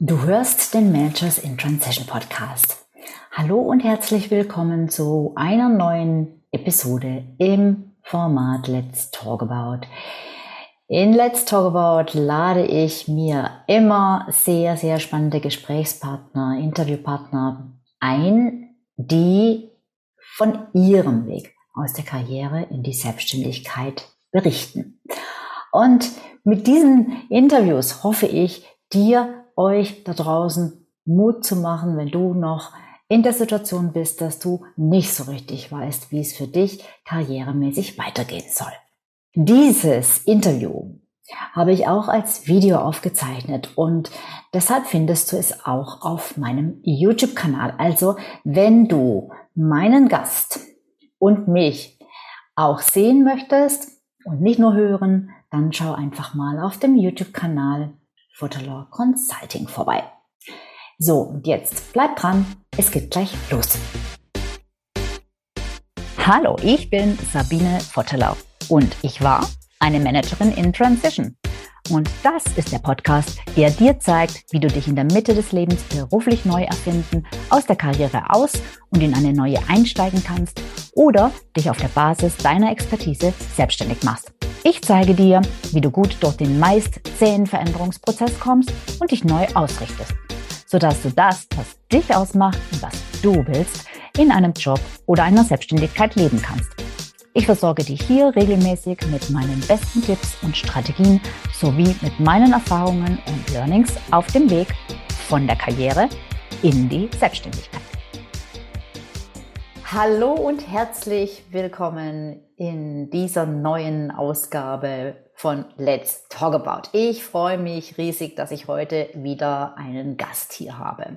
Du hörst den Managers in Transition Podcast. Hallo und herzlich willkommen zu einer neuen Episode im Format Let's Talk About. In Let's Talk About lade ich mir immer sehr, sehr spannende Gesprächspartner, Interviewpartner ein, die von ihrem Weg aus der Karriere in die Selbstständigkeit berichten. Und mit diesen Interviews hoffe ich, dir euch da draußen Mut zu machen, wenn du noch in der Situation bist, dass du nicht so richtig weißt, wie es für dich karrieremäßig weitergehen soll. Dieses Interview habe ich auch als Video aufgezeichnet und deshalb findest du es auch auf meinem YouTube-Kanal. Also wenn du meinen Gast und mich auch sehen möchtest und nicht nur hören, dann schau einfach mal auf dem YouTube-Kanal Futterlaw Consulting vorbei. So, und jetzt bleibt dran, es geht gleich los. Hallo, ich bin Sabine Vottelau und ich war eine Managerin in Transition. Und das ist der Podcast, der dir zeigt, wie du dich in der Mitte des Lebens beruflich neu erfinden, aus der Karriere aus und in eine neue einsteigen kannst oder dich auf der Basis deiner Expertise selbstständig machst. Ich zeige dir, wie du gut durch den meist zähen Veränderungsprozess kommst und dich neu ausrichtest, sodass du das, was dich ausmacht und was du willst, in einem Job oder einer Selbstständigkeit leben kannst. Ich versorge dich hier regelmäßig mit meinen besten Tipps und Strategien sowie mit meinen Erfahrungen und Learnings auf dem Weg von der Karriere in die Selbstständigkeit. Hallo und herzlich willkommen in dieser neuen Ausgabe von Let's Talk About. Ich freue mich riesig, dass ich heute wieder einen Gast hier habe.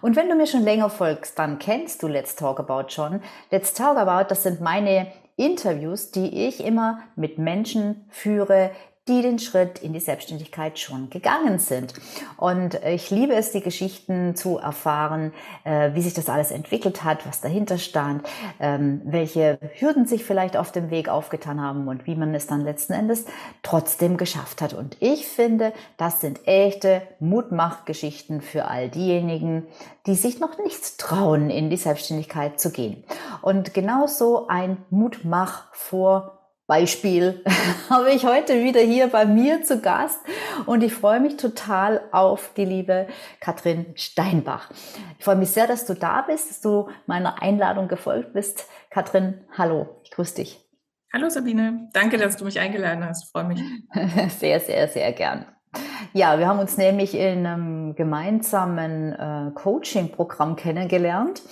Und wenn du mir schon länger folgst, dann kennst du Let's Talk About schon. Let's Talk About, das sind meine Interviews, die ich immer mit Menschen führe, die den Schritt in die Selbstständigkeit schon gegangen sind. Und ich liebe es, die Geschichten zu erfahren, äh, wie sich das alles entwickelt hat, was dahinter stand, ähm, welche Hürden sich vielleicht auf dem Weg aufgetan haben und wie man es dann letzten Endes trotzdem geschafft hat. Und ich finde, das sind echte Mutmachgeschichten für all diejenigen, die sich noch nicht trauen, in die Selbstständigkeit zu gehen. Und genauso ein Mutmach vor Beispiel habe ich heute wieder hier bei mir zu Gast und ich freue mich total auf die liebe Katrin Steinbach. Ich freue mich sehr, dass du da bist, dass du meiner Einladung gefolgt bist. Katrin, hallo, ich grüße dich. Hallo Sabine, danke, dass du mich eingeladen hast. Ich freue mich. Sehr, sehr, sehr gern. Ja, wir haben uns nämlich in einem gemeinsamen äh, Coaching-Programm kennengelernt.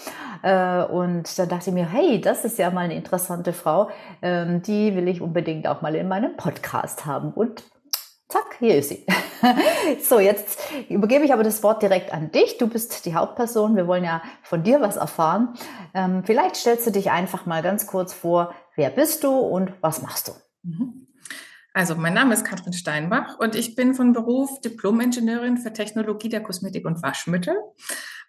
Äh, und dann dachte ich mir, hey, das ist ja mal eine interessante Frau. Ähm, die will ich unbedingt auch mal in meinem Podcast haben. Und zack, hier ist sie. so, jetzt übergebe ich aber das Wort direkt an dich. Du bist die Hauptperson. Wir wollen ja von dir was erfahren. Ähm, vielleicht stellst du dich einfach mal ganz kurz vor, wer bist du und was machst du? Mhm. Also, mein Name ist Katrin Steinbach und ich bin von Beruf Diplom-Ingenieurin für Technologie der Kosmetik und Waschmittel.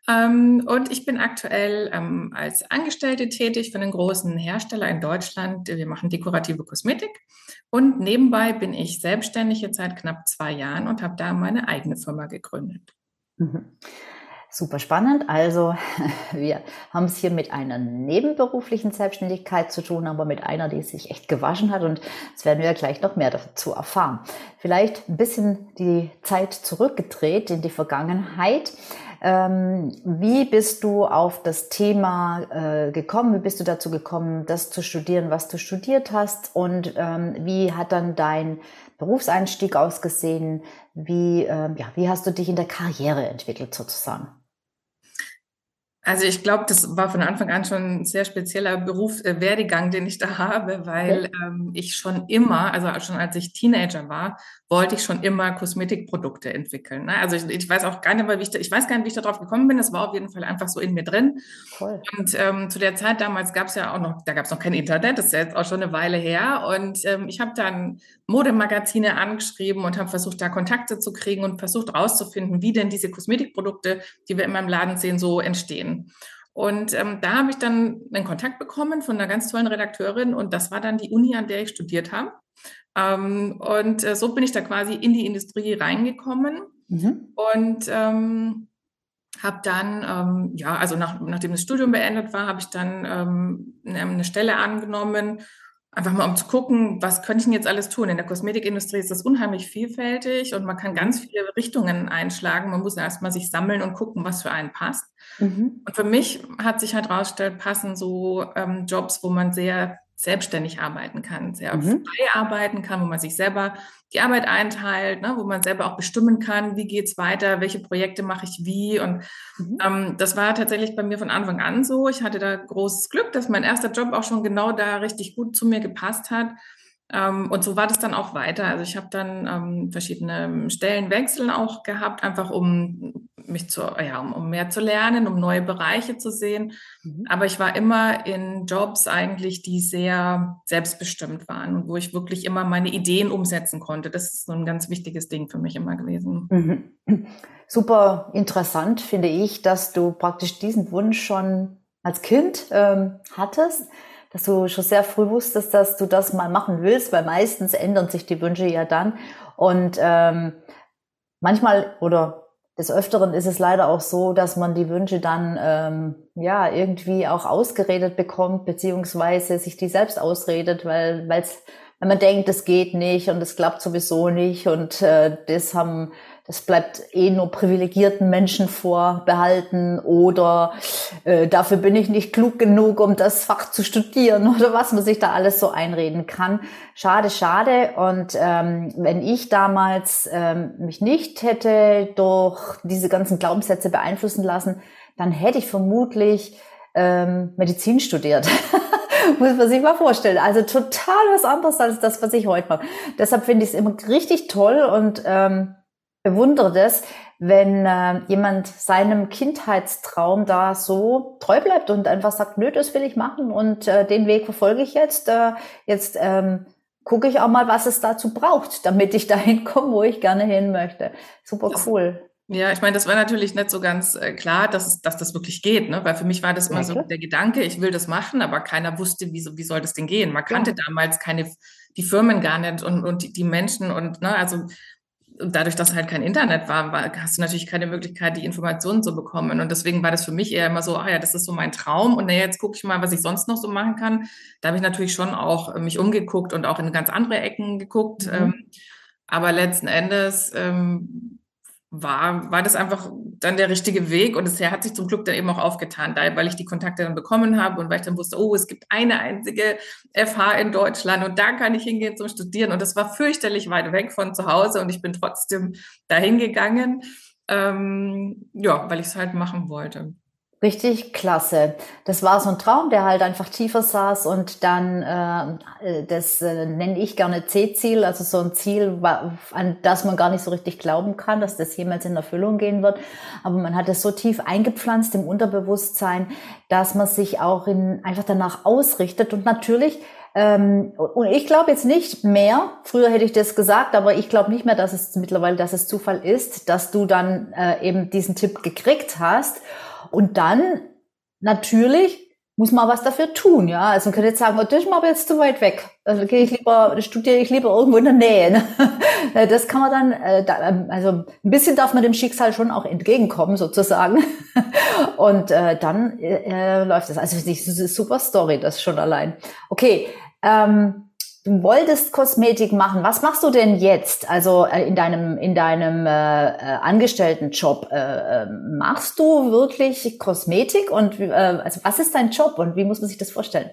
Ähm, und ich bin aktuell ähm, als Angestellte tätig für einen großen Hersteller in Deutschland. Wir machen dekorative Kosmetik. Und nebenbei bin ich selbstständig jetzt seit knapp zwei Jahren und habe da meine eigene Firma gegründet. Mhm. Super spannend. Also wir haben es hier mit einer nebenberuflichen Selbstständigkeit zu tun, aber mit einer, die sich echt gewaschen hat. Und das werden wir gleich noch mehr dazu erfahren. Vielleicht ein bisschen die Zeit zurückgedreht in die Vergangenheit. Ähm, wie bist du auf das Thema äh, gekommen? Wie bist du dazu gekommen, das zu studieren, was du studiert hast? Und ähm, wie hat dann dein Berufseinstieg ausgesehen? Wie, äh, ja, wie hast du dich in der Karriere entwickelt sozusagen? Also ich glaube, das war von Anfang an schon ein sehr spezieller Beruf, äh, Werdegang, den ich da habe, weil ähm, ich schon immer, also schon als ich Teenager war, wollte ich schon immer Kosmetikprodukte entwickeln. Ne? Also ich, ich, weiß auch gar nicht mehr, wie ich, da, ich weiß gar nicht, wie ich darauf gekommen bin. Das war auf jeden Fall einfach so in mir drin. Cool. Und ähm, zu der Zeit damals gab es ja auch noch, da gab es noch kein Internet, das ist ja jetzt auch schon eine Weile her. Und ähm, ich habe dann Modemagazine angeschrieben und habe versucht, da Kontakte zu kriegen und versucht rauszufinden, wie denn diese Kosmetikprodukte, die wir immer im Laden sehen, so entstehen. Und ähm, da habe ich dann einen Kontakt bekommen von einer ganz tollen Redakteurin und das war dann die Uni, an der ich studiert habe. Ähm, und äh, so bin ich da quasi in die Industrie reingekommen Mhm. Und ähm, habe dann, ähm, ja, also nach, nachdem das Studium beendet war, habe ich dann ähm, eine Stelle angenommen, einfach mal um zu gucken, was könnte ich denn jetzt alles tun. In der Kosmetikindustrie ist das unheimlich vielfältig und man kann ganz viele Richtungen einschlagen. Man muss erst mal sich sammeln und gucken, was für einen passt. Mhm. Und für mich hat sich halt rausgestellt, passen so ähm, Jobs, wo man sehr selbstständig arbeiten kann, sehr mhm. frei arbeiten kann, wo man sich selber die Arbeit einteilt, ne, wo man selber auch bestimmen kann, wie geht's weiter, welche Projekte mache ich wie. Und mhm. ähm, das war tatsächlich bei mir von Anfang an so. Ich hatte da großes Glück, dass mein erster Job auch schon genau da richtig gut zu mir gepasst hat. Ähm, und so war das dann auch weiter. Also ich habe dann ähm, verschiedene Stellenwechsel auch gehabt, einfach um mich zu, ja, um, um mehr zu lernen, um neue Bereiche zu sehen. Mhm. Aber ich war immer in Jobs eigentlich, die sehr selbstbestimmt waren und wo ich wirklich immer meine Ideen umsetzen konnte. Das ist so ein ganz wichtiges Ding für mich immer gewesen. Mhm. Super interessant finde ich, dass du praktisch diesen Wunsch schon als Kind ähm, hattest dass du schon sehr früh wusstest, dass du das mal machen willst, weil meistens ändern sich die Wünsche ja dann. Und ähm, manchmal oder des Öfteren ist es leider auch so, dass man die Wünsche dann ähm, ja irgendwie auch ausgeredet bekommt, beziehungsweise sich die selbst ausredet, weil weil's, wenn man denkt, es geht nicht und es klappt sowieso nicht und äh, das haben das bleibt eh nur privilegierten Menschen vorbehalten oder äh, dafür bin ich nicht klug genug, um das Fach zu studieren oder was man sich da alles so einreden kann. Schade, schade. Und ähm, wenn ich damals ähm, mich nicht hätte durch diese ganzen Glaubenssätze beeinflussen lassen, dann hätte ich vermutlich ähm, Medizin studiert. Muss man sich mal vorstellen. Also total was anderes als das, was ich heute mache. Deshalb finde ich es immer richtig toll und ähm, bewundere das, wenn äh, jemand seinem Kindheitstraum da so treu bleibt und einfach sagt, nö, das will ich machen und äh, den Weg verfolge ich jetzt. Äh, jetzt ähm, gucke ich auch mal, was es dazu braucht, damit ich dahin komme, wo ich gerne hin möchte. Super cool. Ja, ich meine, das war natürlich nicht so ganz äh, klar, dass, es, dass das wirklich geht, ne? weil für mich war das immer so der Gedanke, ich will das machen, aber keiner wusste, wie, wie soll das denn gehen. Man kannte ja. damals keine, die Firmen gar nicht und, und die, die Menschen und, ne, also und dadurch, dass halt kein Internet war, war, hast du natürlich keine Möglichkeit, die Informationen zu bekommen. Und deswegen war das für mich eher immer so, ah ja, das ist so mein Traum. Und naja, jetzt gucke ich mal, was ich sonst noch so machen kann. Da habe ich natürlich schon auch äh, mich umgeguckt und auch in ganz andere Ecken geguckt. Mhm. Ähm, aber letzten Endes ähm, war, war das einfach dann der richtige Weg und es hat sich zum Glück dann eben auch aufgetan, weil ich die Kontakte dann bekommen habe und weil ich dann wusste, oh, es gibt eine einzige FH in Deutschland und da kann ich hingehen zum Studieren und das war fürchterlich weit weg von zu Hause und ich bin trotzdem dahin gegangen, ähm, ja, weil ich es halt machen wollte. Richtig klasse. Das war so ein Traum, der halt einfach tiefer saß und dann, äh, das äh, nenne ich gerne C-Ziel, also so ein Ziel, an das man gar nicht so richtig glauben kann, dass das jemals in Erfüllung gehen wird. Aber man hat es so tief eingepflanzt im Unterbewusstsein, dass man sich auch in, einfach danach ausrichtet und natürlich ähm, und ich glaube jetzt nicht mehr, früher hätte ich das gesagt, aber ich glaube nicht mehr, dass es mittlerweile, dass es Zufall ist, dass du dann äh, eben diesen Tipp gekriegt hast und dann natürlich muss man was dafür tun, ja. Also man könnte jetzt sagen, oh, das ist mir aber jetzt zu weit weg. Also gehe ich lieber, studiere ich lieber irgendwo in der Nähe. Ne? Das kann man dann, äh, ähm, also ein bisschen darf man dem Schicksal schon auch entgegenkommen, sozusagen. Und äh, dann äh, läuft das. Also das ist eine super Story, das schon allein. Okay, ähm, du wolltest Kosmetik machen. Was machst du denn jetzt? Also äh, in deinem in deinem äh, äh Angestelltenjob äh, ähm, machst du wirklich Kosmetik und äh, also was ist dein Job und wie muss man sich das vorstellen?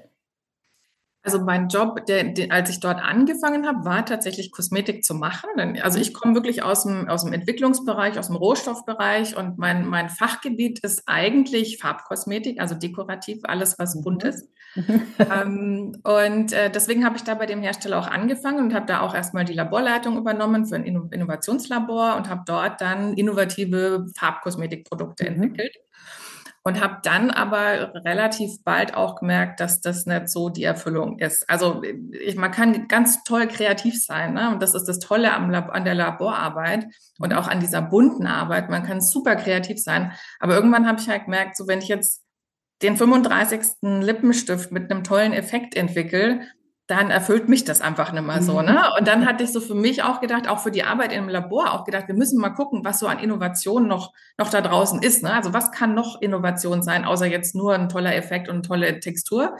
Also mein Job, der, der, als ich dort angefangen habe, war tatsächlich Kosmetik zu machen. Also ich komme wirklich aus dem, aus dem Entwicklungsbereich, aus dem Rohstoffbereich und mein, mein Fachgebiet ist eigentlich Farbkosmetik, also dekorativ, alles was bunt mhm. ist. ähm, und äh, deswegen habe ich da bei dem Hersteller auch angefangen und habe da auch erstmal die Laborleitung übernommen für ein Innovationslabor und habe dort dann innovative Farbkosmetikprodukte mhm. entwickelt und habe dann aber relativ bald auch gemerkt, dass das nicht so die Erfüllung ist. Also ich, man kann ganz toll kreativ sein ne? und das ist das Tolle am Lab an der Laborarbeit und auch an dieser bunten Arbeit. Man kann super kreativ sein, aber irgendwann habe ich halt gemerkt, so wenn ich jetzt den 35. Lippenstift mit einem tollen Effekt entwickle, dann erfüllt mich das einfach nicht mehr so. Ne? Und dann hatte ich so für mich auch gedacht, auch für die Arbeit im Labor auch gedacht, wir müssen mal gucken, was so an Innovation noch, noch da draußen ist. Ne? Also was kann noch Innovation sein, außer jetzt nur ein toller Effekt und eine tolle Textur.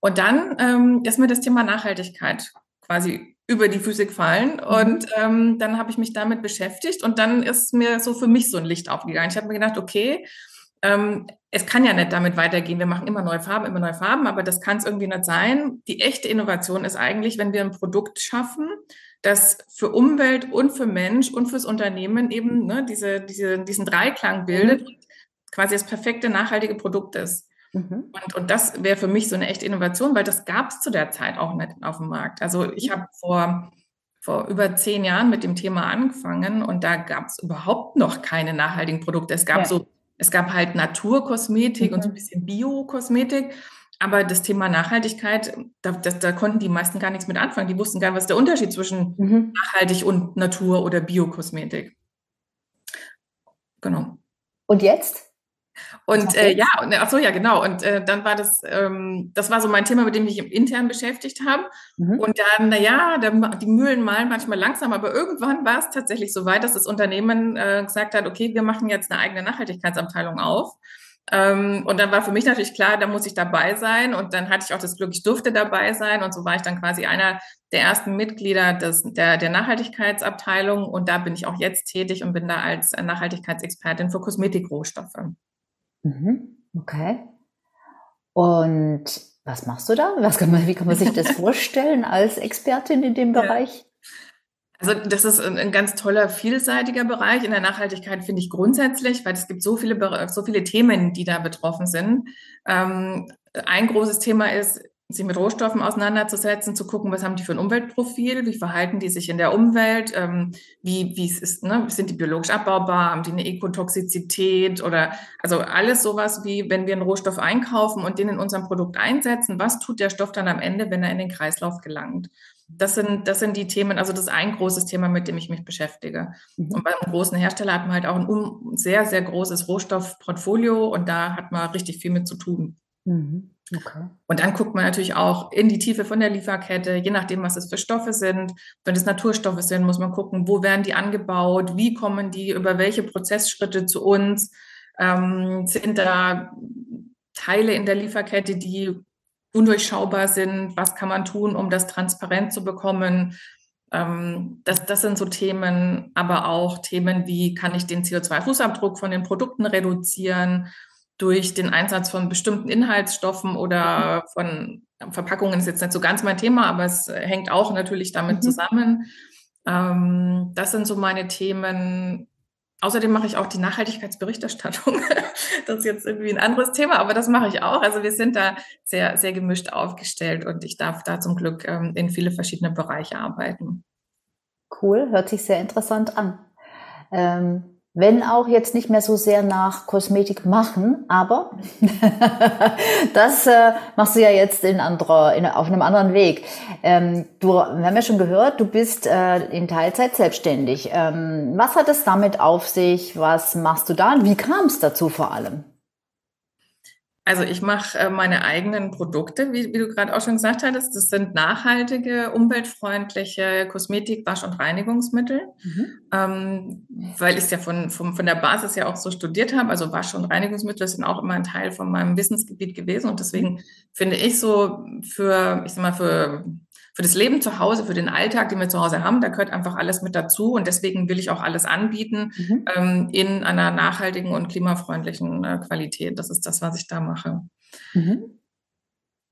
Und dann ähm, ist mir das Thema Nachhaltigkeit quasi über die Physik fallen. Mhm. Und ähm, dann habe ich mich damit beschäftigt und dann ist mir so für mich so ein Licht aufgegangen. Ich habe mir gedacht, okay, ähm, es kann ja nicht damit weitergehen. Wir machen immer neue Farben, immer neue Farben, aber das kann es irgendwie nicht sein. Die echte Innovation ist eigentlich, wenn wir ein Produkt schaffen, das für Umwelt und für Mensch und fürs Unternehmen eben ne, diese, diese, diesen Dreiklang bildet, mhm. quasi das perfekte nachhaltige Produkt ist. Mhm. Und, und das wäre für mich so eine echte Innovation, weil das gab es zu der Zeit auch nicht auf dem Markt. Also ich habe vor, vor über zehn Jahren mit dem Thema angefangen und da gab es überhaupt noch keine nachhaltigen Produkte. Es gab ja. so es gab halt Naturkosmetik mhm. und so ein mhm. bisschen Biokosmetik. Aber das Thema Nachhaltigkeit, da, das, da, konnten die meisten gar nichts mit anfangen. Die wussten gar nicht, was der Unterschied zwischen mhm. nachhaltig und Natur- oder Biokosmetik. Genau. Und jetzt? Und äh, ja, und, ach so, ja, genau. Und äh, dann war das, ähm, das war so mein Thema, mit dem ich intern beschäftigt habe. Mhm. Und dann, naja, die Mühlen malen manchmal langsam, aber irgendwann war es tatsächlich so weit, dass das Unternehmen äh, gesagt hat, okay, wir machen jetzt eine eigene Nachhaltigkeitsabteilung auf. Ähm, und dann war für mich natürlich klar, da muss ich dabei sein. Und dann hatte ich auch das Glück, ich durfte dabei sein. Und so war ich dann quasi einer der ersten Mitglieder des, der, der Nachhaltigkeitsabteilung. Und da bin ich auch jetzt tätig und bin da als Nachhaltigkeitsexpertin für Kosmetikrohstoffe. Mhm. Okay. Und was machst du da? Was kann man, wie kann man sich das vorstellen als Expertin in dem Bereich? Also das ist ein, ein, ganz toller, vielseitiger Bereich in der Nachhaltigkeit, finde ich grundsätzlich, weil es gibt so viele, so viele Themen, die da betroffen sind. Ähm, ein großes Thema ist, sich mit Rohstoffen auseinanderzusetzen, zu gucken, was haben die für ein Umweltprofil, wie verhalten die sich in der Umwelt, ähm, wie, wie ist, ne, sind die biologisch abbaubar, haben die eine Ekotoxizität oder also alles sowas wie, wenn wir einen Rohstoff einkaufen und den in unserem Produkt einsetzen, was tut der Stoff dann am Ende, wenn er in den Kreislauf gelangt? Das sind, das sind die Themen, also das ist ein großes Thema, mit dem ich mich beschäftige. Mhm. Und beim großen Hersteller hat man halt auch ein sehr, sehr großes Rohstoffportfolio und da hat man richtig viel mit zu tun. Mhm. Okay. Und dann guckt man natürlich auch in die Tiefe von der Lieferkette, je nachdem, was es für Stoffe sind. Wenn es Naturstoffe sind, muss man gucken, wo werden die angebaut, wie kommen die, über welche Prozessschritte zu uns. Ähm, sind da Teile in der Lieferkette, die undurchschaubar sind? Was kann man tun, um das transparent zu bekommen? Ähm, das, das sind so Themen, aber auch Themen wie, kann ich den CO2-Fußabdruck von den Produkten reduzieren? Durch den Einsatz von bestimmten Inhaltsstoffen oder von Verpackungen ist jetzt nicht so ganz mein Thema, aber es hängt auch natürlich damit mhm. zusammen. Ähm, das sind so meine Themen. Außerdem mache ich auch die Nachhaltigkeitsberichterstattung. das ist jetzt irgendwie ein anderes Thema, aber das mache ich auch. Also wir sind da sehr, sehr gemischt aufgestellt und ich darf da zum Glück ähm, in viele verschiedene Bereiche arbeiten. Cool, hört sich sehr interessant an. Ähm, wenn auch jetzt nicht mehr so sehr nach Kosmetik machen, aber das äh, machst du ja jetzt in anderer, in, auf einem anderen Weg. Ähm, du, wir haben ja schon gehört, du bist äh, in Teilzeit selbstständig. Ähm, was hat es damit auf sich? Was machst du da? Und wie kam es dazu vor allem? Also ich mache äh, meine eigenen Produkte, wie, wie du gerade auch schon gesagt hattest. Das sind nachhaltige, umweltfreundliche Kosmetik, Wasch- und Reinigungsmittel, mhm. ähm, weil ich es ja von, von, von der Basis ja auch so studiert habe. Also Wasch- und Reinigungsmittel sind auch immer ein Teil von meinem Wissensgebiet gewesen. Und deswegen finde ich so für, ich sag mal, für für das Leben zu Hause, für den Alltag, den wir zu Hause haben, da gehört einfach alles mit dazu. Und deswegen will ich auch alles anbieten mhm. ähm, in einer nachhaltigen und klimafreundlichen äh, Qualität. Das ist das, was ich da mache. Mhm.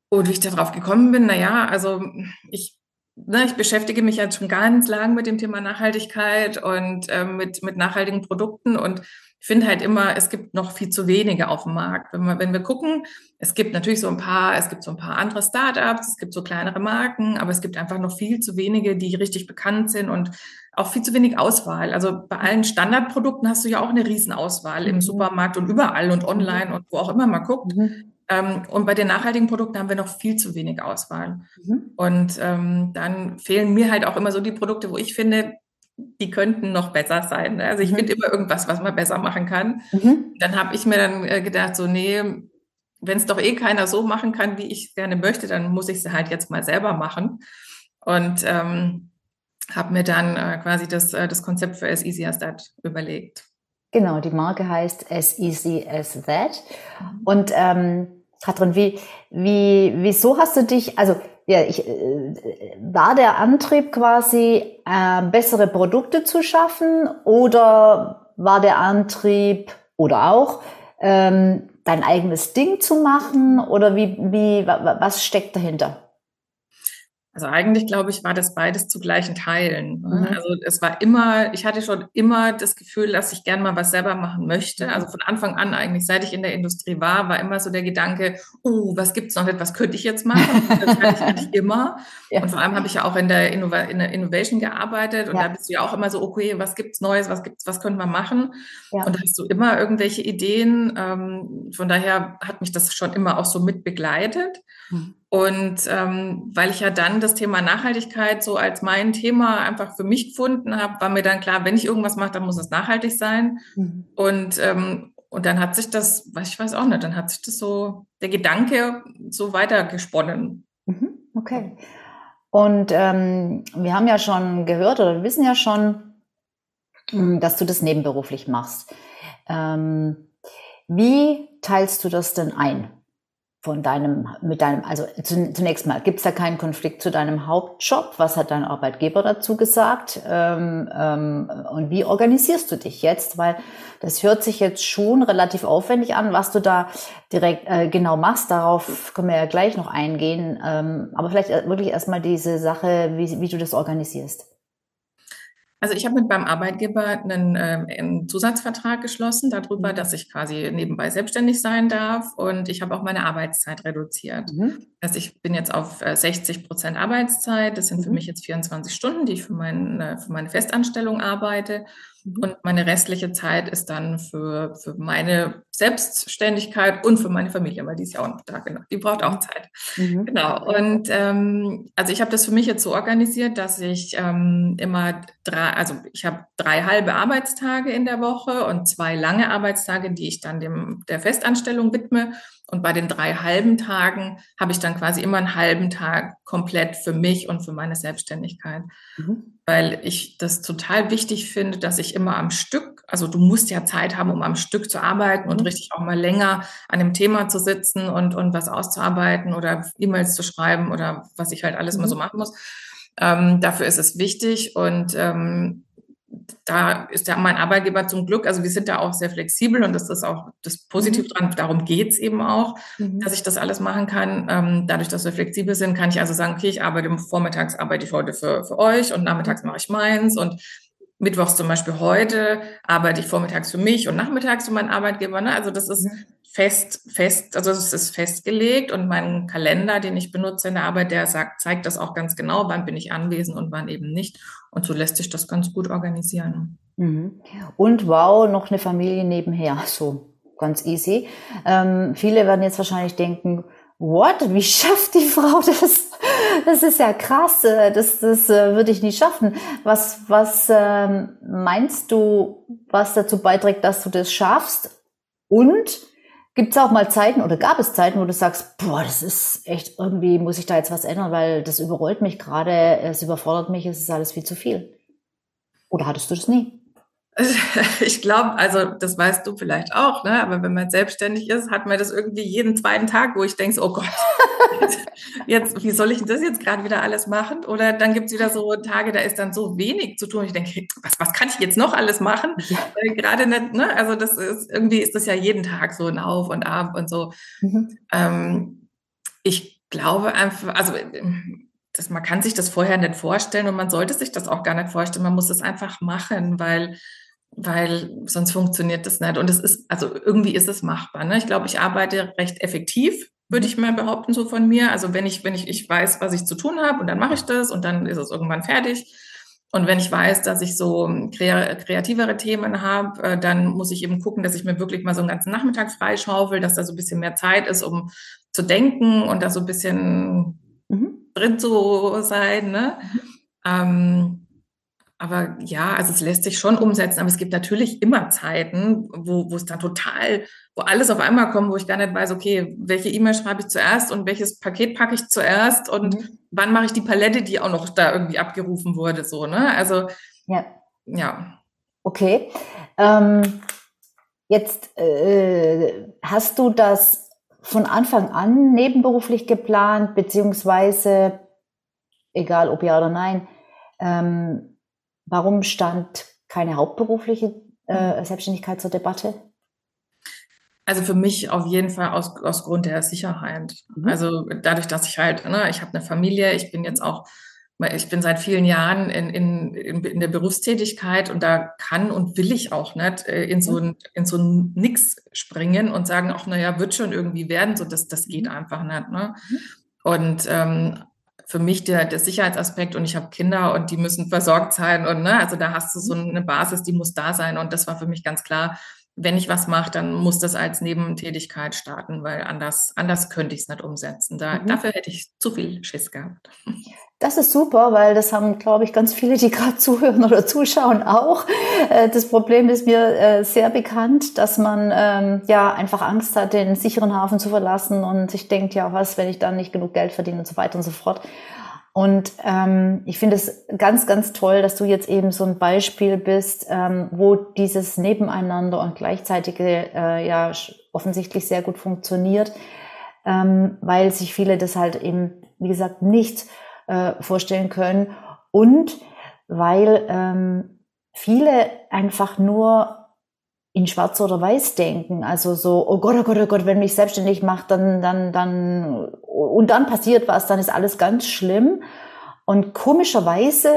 Und wie ich darauf gekommen bin, naja, also ich ne, ich beschäftige mich jetzt schon ganz lang mit dem Thema Nachhaltigkeit und ähm, mit, mit nachhaltigen Produkten und ich finde halt immer, es gibt noch viel zu wenige auf dem Markt. Wenn wir, wenn wir gucken, es gibt natürlich so ein paar, es gibt so ein paar andere Startups, es gibt so kleinere Marken, aber es gibt einfach noch viel zu wenige, die richtig bekannt sind und auch viel zu wenig Auswahl. Also bei allen Standardprodukten hast du ja auch eine Riesenauswahl im mhm. Supermarkt und überall und online und wo auch immer man guckt. Mhm. Ähm, und bei den nachhaltigen Produkten haben wir noch viel zu wenig Auswahl. Mhm. Und ähm, dann fehlen mir halt auch immer so die Produkte, wo ich finde, die könnten noch besser sein. Ne? Also ich mhm. finde immer irgendwas, was man besser machen kann. Mhm. Dann habe ich mir dann äh, gedacht, so, nee, wenn es doch eh keiner so machen kann, wie ich gerne möchte, dann muss ich es halt jetzt mal selber machen. Und ähm, habe mir dann äh, quasi das, äh, das Konzept für As Easy As That überlegt. Genau, die Marke heißt As Easy As That. Mhm. Und ähm, Katrin, wie, wie, wieso hast du dich, also ja, ich, äh, war der Antrieb quasi, äh, bessere Produkte zu schaffen oder war der Antrieb oder auch ähm, dein eigenes Ding zu machen oder wie, wie, was steckt dahinter? Also eigentlich glaube ich, war das beides zu gleichen Teilen. Ne? Mhm. Also es war immer, ich hatte schon immer das Gefühl, dass ich gern mal was selber machen möchte. Also von Anfang an eigentlich, seit ich in der Industrie war, war immer so der Gedanke, oh, was gibt's noch nicht, was könnte ich jetzt machen? Das hatte ich eigentlich immer. Ja. Und vor allem habe ich ja auch in der, Innov in der Innovation gearbeitet und ja. da bist du ja auch immer so, okay, was gibt's Neues, was gibt's, was könnte man machen? Ja. Und da hast du immer irgendwelche Ideen. Ähm, von daher hat mich das schon immer auch so mit begleitet. Mhm. Und ähm, weil ich ja dann das Thema Nachhaltigkeit so als mein Thema einfach für mich gefunden habe, war mir dann klar, wenn ich irgendwas mache, dann muss es nachhaltig sein. Mhm. Und, ähm, und dann hat sich das, ich weiß auch nicht, dann hat sich das so, der Gedanke so weitergesponnen. Mhm. Okay. Und ähm, wir haben ja schon gehört oder wir wissen ja schon, hm, dass du das nebenberuflich machst. Ähm, wie teilst du das denn ein? Von deinem, mit deinem, also zunächst mal, gibt es da keinen Konflikt zu deinem Hauptjob? Was hat dein Arbeitgeber dazu gesagt? Ähm, ähm, und wie organisierst du dich jetzt? Weil das hört sich jetzt schon relativ aufwendig an, was du da direkt äh, genau machst. Darauf können wir ja gleich noch eingehen. Ähm, aber vielleicht äh, wirklich erstmal diese Sache, wie, wie du das organisierst. Also ich habe mit meinem Arbeitgeber einen, äh, einen Zusatzvertrag geschlossen darüber, mhm. dass ich quasi nebenbei selbstständig sein darf und ich habe auch meine Arbeitszeit reduziert. Mhm. Also ich bin jetzt auf 60 äh, Prozent Arbeitszeit. Das sind für mhm. mich jetzt 24 Stunden, die ich für, mein, für meine Festanstellung arbeite. Mhm. Und meine restliche Zeit ist dann für, für meine Selbstständigkeit und für meine Familie, weil die ist ja auch noch da, genau. Die braucht auch mhm. Zeit. Mhm. Genau. Und ähm, also ich habe das für mich jetzt so organisiert, dass ich ähm, immer drei, also ich habe drei halbe Arbeitstage in der Woche und zwei lange Arbeitstage, die ich dann dem der Festanstellung widme. Und bei den drei halben Tagen habe ich dann quasi immer einen halben Tag komplett für mich und für meine Selbstständigkeit. Mhm. Weil ich das total wichtig finde, dass ich immer am Stück, also du musst ja Zeit haben, um am Stück zu arbeiten mhm. und richtig auch mal länger an dem Thema zu sitzen und, und was auszuarbeiten oder E-Mails zu schreiben oder was ich halt alles mhm. mal so machen muss. Ähm, dafür ist es wichtig und ähm, da ist ja mein Arbeitgeber zum Glück, also wir sind da auch sehr flexibel und das ist auch das Positive mhm. dran, darum geht's eben auch, mhm. dass ich das alles machen kann. Ähm, dadurch, dass wir flexibel sind, kann ich also sagen, okay, ich arbeite vormittags arbeite ich heute für, für euch und nachmittags mache ich meins und Mittwochs zum Beispiel heute arbeite ich vormittags für mich und nachmittags für meinen Arbeitgeber. Ne? Also das ist mhm. fest, fest, also es ist festgelegt und mein Kalender, den ich benutze in der Arbeit, der sagt, zeigt das auch ganz genau, wann bin ich anwesend und wann eben nicht. Und so lässt sich das ganz gut organisieren. Mhm. Und wow, noch eine Familie nebenher, so ganz easy. Ähm, viele werden jetzt wahrscheinlich denken, what? Wie schafft die Frau das? Das ist ja krass. Äh, das, das äh, würde ich nicht schaffen. Was, was ähm, meinst du, was dazu beiträgt, dass du das schaffst? Und gibt es auch mal Zeiten oder gab es Zeiten, wo du sagst, boah, das ist echt irgendwie, muss ich da jetzt was ändern, weil das überrollt mich gerade, es überfordert mich, es ist alles viel zu viel. Oder hattest du das nie? Ich glaube, also das weißt du vielleicht auch, ne? aber wenn man selbstständig ist, hat man das irgendwie jeden zweiten Tag, wo ich denke, oh Gott, jetzt, wie soll ich das jetzt gerade wieder alles machen? Oder dann gibt es wieder so Tage, da ist dann so wenig zu tun. Ich denke, was, was kann ich jetzt noch alles machen? Ja. Äh, gerade nicht, ne? Also das ist, irgendwie ist das ja jeden Tag so ein Auf und Ab und so. Mhm. Ähm, ich glaube einfach, also das, man kann sich das vorher nicht vorstellen und man sollte sich das auch gar nicht vorstellen. Man muss es einfach machen, weil weil sonst funktioniert das nicht. Und es ist, also irgendwie ist es machbar. Ne? Ich glaube, ich arbeite recht effektiv, würde ich mal behaupten, so von mir. Also wenn ich, wenn ich, ich weiß, was ich zu tun habe und dann mache ich das und dann ist es irgendwann fertig. Und wenn ich weiß, dass ich so kreativere Themen habe, äh, dann muss ich eben gucken, dass ich mir wirklich mal so einen ganzen Nachmittag freischaufel, dass da so ein bisschen mehr Zeit ist, um zu denken und da so ein bisschen mhm. drin zu sein. Ne? Mhm. Ähm, aber ja, also es lässt sich schon umsetzen, aber es gibt natürlich immer Zeiten, wo, wo es dann total, wo alles auf einmal kommt, wo ich gar nicht weiß, okay, welche E-Mail schreibe ich zuerst und welches Paket packe ich zuerst und mhm. wann mache ich die Palette, die auch noch da irgendwie abgerufen wurde, so, ne? Also, ja. Ja. Okay. Ähm, jetzt äh, hast du das von Anfang an nebenberuflich geplant, beziehungsweise, egal ob ja oder nein, ähm, Warum stand keine hauptberufliche äh, mhm. Selbstständigkeit zur Debatte? Also für mich auf jeden Fall aus, aus Grund der Sicherheit. Mhm. Also dadurch, dass ich halt, ne, ich habe eine Familie, ich bin jetzt auch, ich bin seit vielen Jahren in, in, in, in der Berufstätigkeit und da kann und will ich auch nicht äh, in so ein, in so ein Nix springen und sagen, ach naja, wird schon irgendwie werden, so das, das geht mhm. einfach nicht. Ne? Mhm. Und ähm, für mich der, der Sicherheitsaspekt und ich habe Kinder und die müssen versorgt sein und ne, also da hast du so eine Basis, die muss da sein und das war für mich ganz klar, wenn ich was mache, dann muss das als Nebentätigkeit starten, weil anders, anders könnte ich es nicht umsetzen. Da, mhm. Dafür hätte ich zu viel Schiss gehabt. Das ist super, weil das haben, glaube ich, ganz viele, die gerade zuhören oder zuschauen, auch. Äh, das Problem ist mir äh, sehr bekannt, dass man ähm, ja einfach Angst hat, den sicheren Hafen zu verlassen und sich denkt, ja, was, wenn ich dann nicht genug Geld verdiene und so weiter und so fort. Und ähm, ich finde es ganz, ganz toll, dass du jetzt eben so ein Beispiel bist, ähm, wo dieses Nebeneinander und gleichzeitige äh, ja offensichtlich sehr gut funktioniert, ähm, weil sich viele das halt eben, wie gesagt, nicht äh, vorstellen können. Und weil ähm, viele einfach nur in Schwarz oder Weiß denken, also so oh Gott, oh Gott, oh Gott, wenn mich selbstständig macht, dann dann dann und dann passiert was, dann ist alles ganz schlimm. Und komischerweise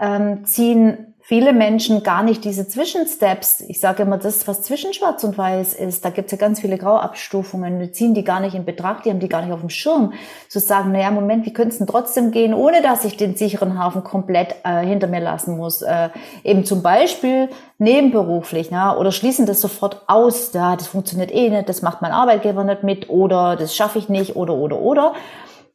ähm, ziehen viele Menschen gar nicht diese Zwischensteps. Ich sage immer, das, was zwischen Schwarz und Weiß ist, da gibt es ja ganz viele Grauabstufungen, die ziehen die gar nicht in Betracht, die haben die gar nicht auf dem Schirm. Zu sagen, naja, Moment, wie könnte es denn trotzdem gehen, ohne dass ich den sicheren Hafen komplett äh, hinter mir lassen muss? Äh, eben zum Beispiel nebenberuflich, na, oder schließen das sofort aus, ja, das funktioniert eh nicht, das macht mein Arbeitgeber nicht mit, oder das schaffe ich nicht, oder, oder, oder.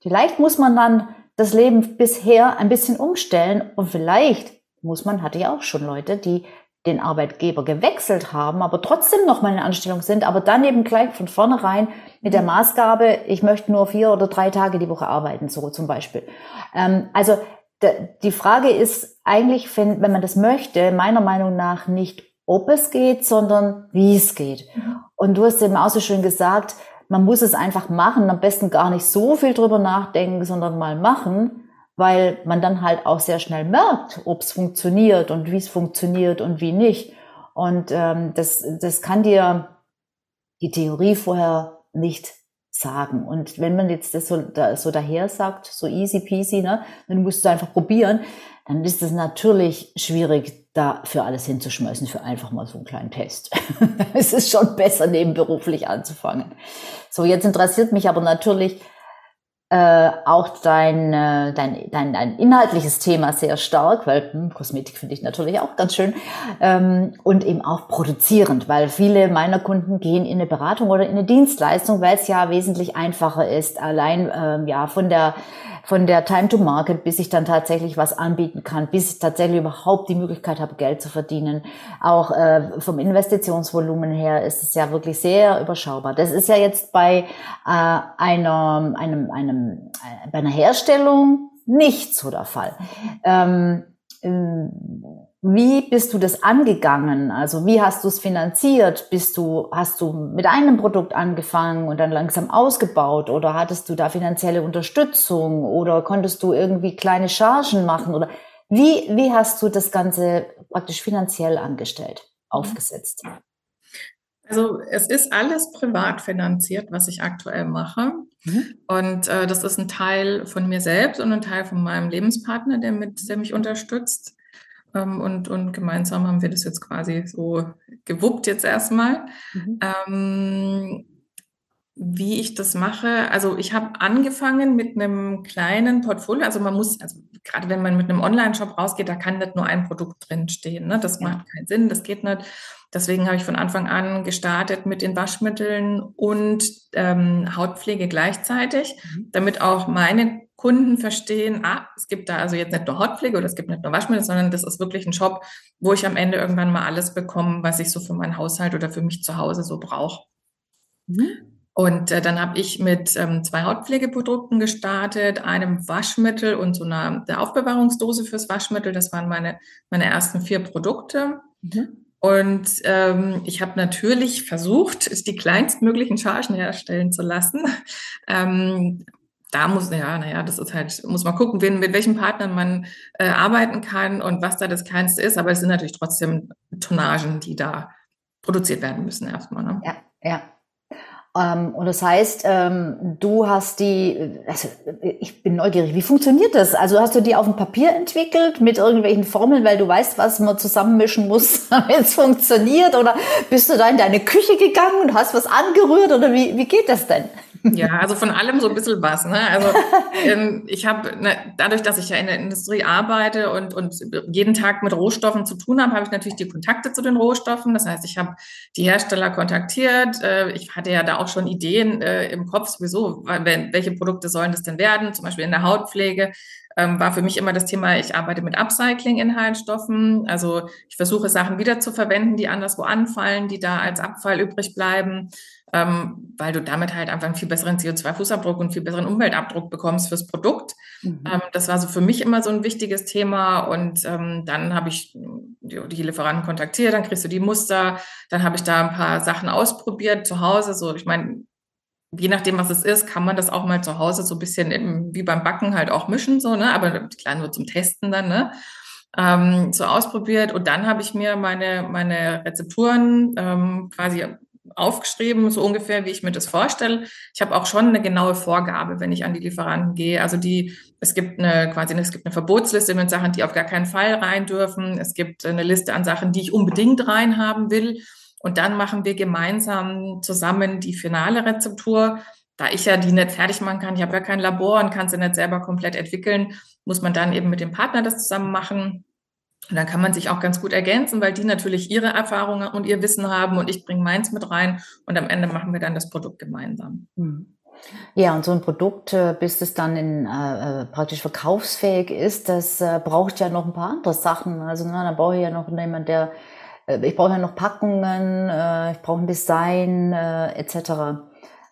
Vielleicht muss man dann das Leben bisher ein bisschen umstellen und vielleicht muss man, hatte ja auch schon Leute, die den Arbeitgeber gewechselt haben, aber trotzdem noch mal in Anstellung sind, aber dann eben gleich von vornherein mit der mhm. Maßgabe, ich möchte nur vier oder drei Tage die Woche arbeiten, so zum Beispiel. Ähm, also die Frage ist eigentlich, wenn, wenn man das möchte, meiner Meinung nach nicht, ob es geht, sondern wie es geht. Mhm. Und du hast eben auch so schön gesagt, man muss es einfach machen, am besten gar nicht so viel drüber nachdenken, sondern mal machen weil man dann halt auch sehr schnell merkt, ob es funktioniert und wie es funktioniert und wie nicht. Und ähm, das, das kann dir die Theorie vorher nicht sagen. Und wenn man jetzt das so, da, so daher sagt, so easy peasy, ne, dann musst du einfach probieren, dann ist es natürlich schwierig, da für alles hinzuschmeißen, für einfach mal so einen kleinen Test. es ist schon besser, nebenberuflich anzufangen. So, jetzt interessiert mich aber natürlich, äh, auch dein, äh, dein, dein, dein inhaltliches Thema sehr stark, weil hm, Kosmetik finde ich natürlich auch ganz schön ähm, und eben auch produzierend, weil viele meiner Kunden gehen in eine Beratung oder in eine Dienstleistung, weil es ja wesentlich einfacher ist, allein ähm, ja von der von der Time to Market, bis ich dann tatsächlich was anbieten kann, bis ich tatsächlich überhaupt die Möglichkeit habe, Geld zu verdienen. Auch äh, vom Investitionsvolumen her ist es ja wirklich sehr überschaubar. Das ist ja jetzt bei äh, einer, einem, einem, äh, bei einer Herstellung nicht so der Fall. Ähm, wie bist du das angegangen? Also wie hast du es finanziert? Bist du, hast du mit einem Produkt angefangen und dann langsam ausgebaut oder hattest du da finanzielle Unterstützung oder konntest du irgendwie kleine Chargen machen oder wie, wie hast du das Ganze praktisch finanziell angestellt, aufgesetzt? Also es ist alles privat finanziert, was ich aktuell mache. Mhm. Und äh, das ist ein Teil von mir selbst und ein Teil von meinem Lebenspartner, der, mit, der mich unterstützt. Ähm, und, und gemeinsam haben wir das jetzt quasi so gewuppt jetzt erstmal. Mhm. Ähm, wie ich das mache, also ich habe angefangen mit einem kleinen Portfolio. Also man muss, also gerade wenn man mit einem Online-Shop rausgeht, da kann nicht nur ein Produkt drin stehen. Ne? Das ja. macht keinen Sinn, das geht nicht. Deswegen habe ich von Anfang an gestartet mit den Waschmitteln und ähm, Hautpflege gleichzeitig, mhm. damit auch meine Kunden verstehen, ah, es gibt da also jetzt nicht nur Hautpflege oder es gibt nicht nur Waschmittel, sondern das ist wirklich ein Shop, wo ich am Ende irgendwann mal alles bekomme, was ich so für meinen Haushalt oder für mich zu Hause so brauche. Mhm. Und äh, dann habe ich mit ähm, zwei Hautpflegeprodukten gestartet, einem Waschmittel und so einer der Aufbewahrungsdose fürs Waschmittel. Das waren meine, meine ersten vier Produkte. Mhm. Und ähm, ich habe natürlich versucht, die kleinstmöglichen Chargen herstellen zu lassen. Ähm, da muss, ja, naja, das ist halt, muss man gucken, wen, mit welchen Partnern man äh, arbeiten kann und was da das Kleinste ist. Aber es sind natürlich trotzdem Tonnagen, die da produziert werden müssen erstmal. Ne? Ja, ja. Ähm, und das heißt, ähm, du hast die, also ich bin neugierig, wie funktioniert das? Also hast du die auf dem Papier entwickelt mit irgendwelchen Formeln, weil du weißt, was man zusammenmischen muss, damit es funktioniert? Oder bist du da in deine Küche gegangen und hast was angerührt? Oder wie, wie geht das denn? Ja, also von allem so ein bisschen was. Ne? Also ähm, ich habe, ne, dadurch, dass ich ja in der Industrie arbeite und, und jeden Tag mit Rohstoffen zu tun habe, habe ich natürlich die Kontakte zu den Rohstoffen. Das heißt, ich habe die Hersteller kontaktiert. Äh, ich hatte ja da auch schon Ideen äh, im Kopf sowieso, welche Produkte sollen das denn werden, zum Beispiel in der Hautpflege. Ähm, war für mich immer das Thema, ich arbeite mit Upcycling-Inhaltsstoffen. Also ich versuche Sachen wieder zu verwenden, die anderswo anfallen, die da als Abfall übrig bleiben ähm, weil du damit halt einfach einen viel besseren CO2-Fußabdruck und viel besseren Umweltabdruck bekommst fürs Produkt. Mhm. Ähm, das war so für mich immer so ein wichtiges Thema. Und ähm, dann habe ich die, die, Lieferanten kontaktiert, dann kriegst du die Muster, dann habe ich da ein paar Sachen ausprobiert zu Hause. So, ich meine, je nachdem, was es ist, kann man das auch mal zu Hause so ein bisschen im, wie beim Backen halt auch mischen, so, ne? Aber klar nur zum Testen dann, ne? Ähm, so ausprobiert und dann habe ich mir meine meine Rezepturen ähm, quasi aufgeschrieben, so ungefähr, wie ich mir das vorstelle. Ich habe auch schon eine genaue Vorgabe, wenn ich an die Lieferanten gehe. Also die, es gibt eine quasi, es gibt eine Verbotsliste mit Sachen, die auf gar keinen Fall rein dürfen. Es gibt eine Liste an Sachen, die ich unbedingt rein haben will. Und dann machen wir gemeinsam zusammen die finale Rezeptur. Da ich ja die nicht fertig machen kann, ich habe ja kein Labor und kann sie nicht selber komplett entwickeln, muss man dann eben mit dem Partner das zusammen machen. Und dann kann man sich auch ganz gut ergänzen, weil die natürlich ihre Erfahrungen und ihr Wissen haben und ich bringe meins mit rein und am Ende machen wir dann das Produkt gemeinsam. Hm. Ja, und so ein Produkt, äh, bis es dann in, äh, äh, praktisch verkaufsfähig ist, das äh, braucht ja noch ein paar andere Sachen. Also na, da brauche ich ja noch jemand, der, äh, ich brauche ja noch Packungen, äh, ich brauche ein Design äh, etc.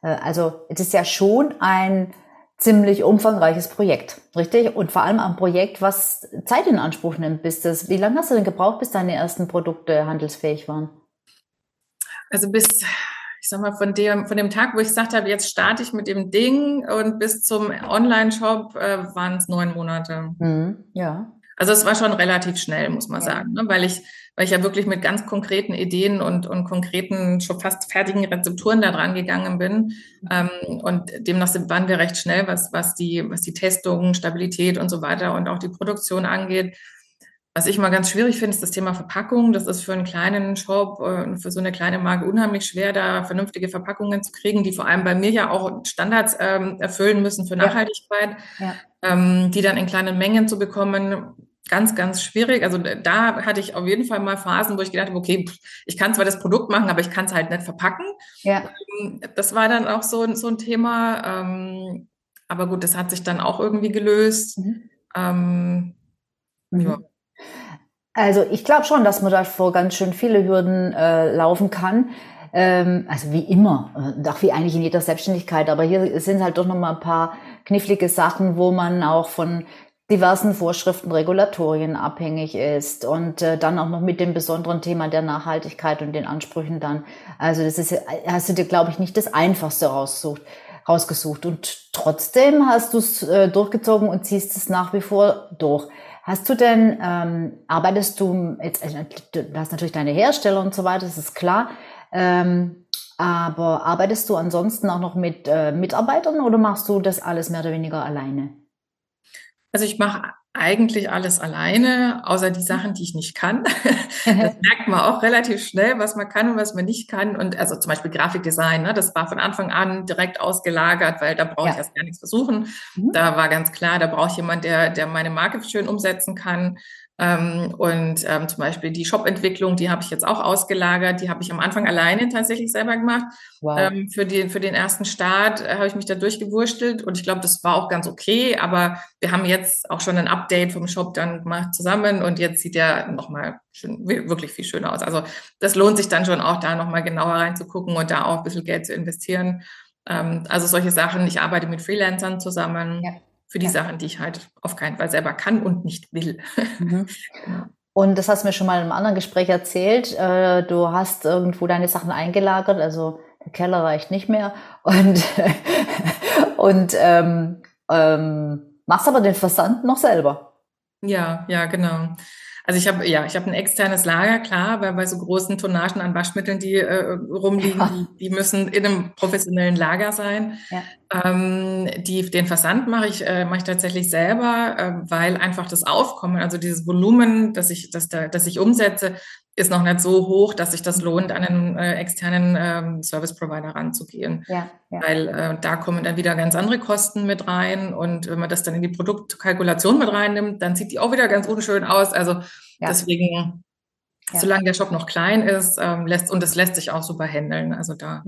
Äh, also es ist ja schon ein ziemlich umfangreiches Projekt, richtig? Und vor allem ein Projekt, was Zeit in Anspruch nimmt, bis das, wie lange hast du denn gebraucht, bis deine ersten Produkte handelsfähig waren? Also bis, ich sag mal, von dem, von dem Tag, wo ich gesagt habe, jetzt starte ich mit dem Ding und bis zum Online-Shop äh, waren es neun Monate. Mhm, ja. Also es war schon relativ schnell, muss man ja. sagen, ne? weil ich weil ich ja wirklich mit ganz konkreten Ideen und, und konkreten, schon fast fertigen Rezepturen da dran gegangen bin. Ähm, und demnach waren wir recht schnell, was, was, die, was die Testung, Stabilität und so weiter und auch die Produktion angeht. Was ich mal ganz schwierig finde, ist das Thema Verpackung. Das ist für einen kleinen Shop, äh, für so eine kleine Marke unheimlich schwer, da vernünftige Verpackungen zu kriegen, die vor allem bei mir ja auch Standards ähm, erfüllen müssen für Nachhaltigkeit, ja. Ähm, die dann in kleinen Mengen zu bekommen ganz, ganz schwierig. Also da hatte ich auf jeden Fall mal Phasen, wo ich gedacht habe, okay, ich kann zwar das Produkt machen, aber ich kann es halt nicht verpacken. Ja. Ähm, das war dann auch so, so ein Thema. Ähm, aber gut, das hat sich dann auch irgendwie gelöst. Mhm. Ähm, mhm. Ja. Also ich glaube schon, dass man da vor ganz schön viele Hürden äh, laufen kann. Ähm, also wie immer, äh, auch wie eigentlich in jeder Selbstständigkeit. Aber hier sind halt doch noch mal ein paar knifflige Sachen, wo man auch von diversen Vorschriften, Regulatorien abhängig ist und äh, dann auch noch mit dem besonderen Thema der Nachhaltigkeit und den Ansprüchen dann. Also das ist, hast du dir, glaube ich, nicht das Einfachste raussucht, rausgesucht und trotzdem hast du es äh, durchgezogen und ziehst es nach wie vor durch. Hast du denn, ähm, arbeitest du, jetzt, äh, du hast natürlich deine Hersteller und so weiter, das ist klar, ähm, aber arbeitest du ansonsten auch noch mit äh, Mitarbeitern oder machst du das alles mehr oder weniger alleine? Also ich mache eigentlich alles alleine, außer die Sachen, die ich nicht kann. Das merkt man auch relativ schnell, was man kann und was man nicht kann. Und also zum Beispiel Grafikdesign, ne, das war von Anfang an direkt ausgelagert, weil da brauche ich erst gar nichts versuchen. Mhm. Da war ganz klar, da brauche ich jemand, der, der meine Marke schön umsetzen kann. Ähm, und ähm, zum Beispiel die Shop-Entwicklung, die habe ich jetzt auch ausgelagert. Die habe ich am Anfang alleine tatsächlich selber gemacht. Wow. Ähm, für, die, für den ersten Start äh, habe ich mich da durchgewurstelt und ich glaube, das war auch ganz okay. Aber wir haben jetzt auch schon ein Update vom Shop dann gemacht zusammen und jetzt sieht der nochmal wirklich viel schöner aus. Also das lohnt sich dann schon auch da nochmal genauer reinzugucken und da auch ein bisschen Geld zu investieren. Ähm, also solche Sachen. Ich arbeite mit Freelancern zusammen. Ja für die ja. Sachen, die ich halt auf keinen Fall selber kann und nicht will. Mhm. Genau. Und das hast du mir schon mal in einem anderen Gespräch erzählt. Äh, du hast irgendwo deine Sachen eingelagert, also der Keller reicht nicht mehr und, und ähm, ähm, machst aber den Versand noch selber. Ja, ja, genau. Also ich habe ja, ich habe ein externes Lager, klar, weil bei so großen Tonnagen an Waschmitteln, die äh, rumliegen, ja. die, die, müssen in einem professionellen Lager sein. Ja. Ähm, die, den Versand mache ich, äh, mache ich tatsächlich selber, äh, weil einfach das Aufkommen, also dieses Volumen, das ich, das da, das ich umsetze, ist noch nicht so hoch, dass sich das lohnt, an einen äh, externen ähm, Service Provider ranzugehen. Ja, ja. Weil äh, da kommen dann wieder ganz andere Kosten mit rein. Und wenn man das dann in die Produktkalkulation mit reinnimmt, dann sieht die auch wieder ganz unschön aus. Also ja. deswegen, solange der Shop noch klein ist, ähm, lässt, und das lässt sich auch super handeln. Also da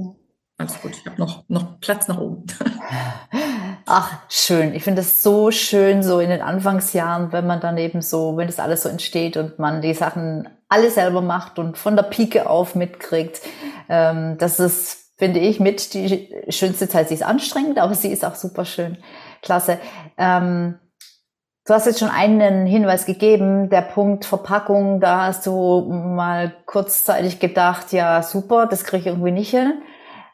alles gut. Ich habe noch, noch Platz nach oben. Ach, schön. Ich finde es so schön, so in den Anfangsjahren, wenn man dann eben so, wenn das alles so entsteht und man die Sachen alle selber macht und von der Pike auf mitkriegt. Ähm, das ist, finde ich, mit die schönste Zeit. Sie ist anstrengend, aber sie ist auch super schön. Klasse. Ähm, du hast jetzt schon einen Hinweis gegeben, der Punkt Verpackung, da hast du mal kurzzeitig gedacht, ja super, das kriege ich irgendwie nicht hin.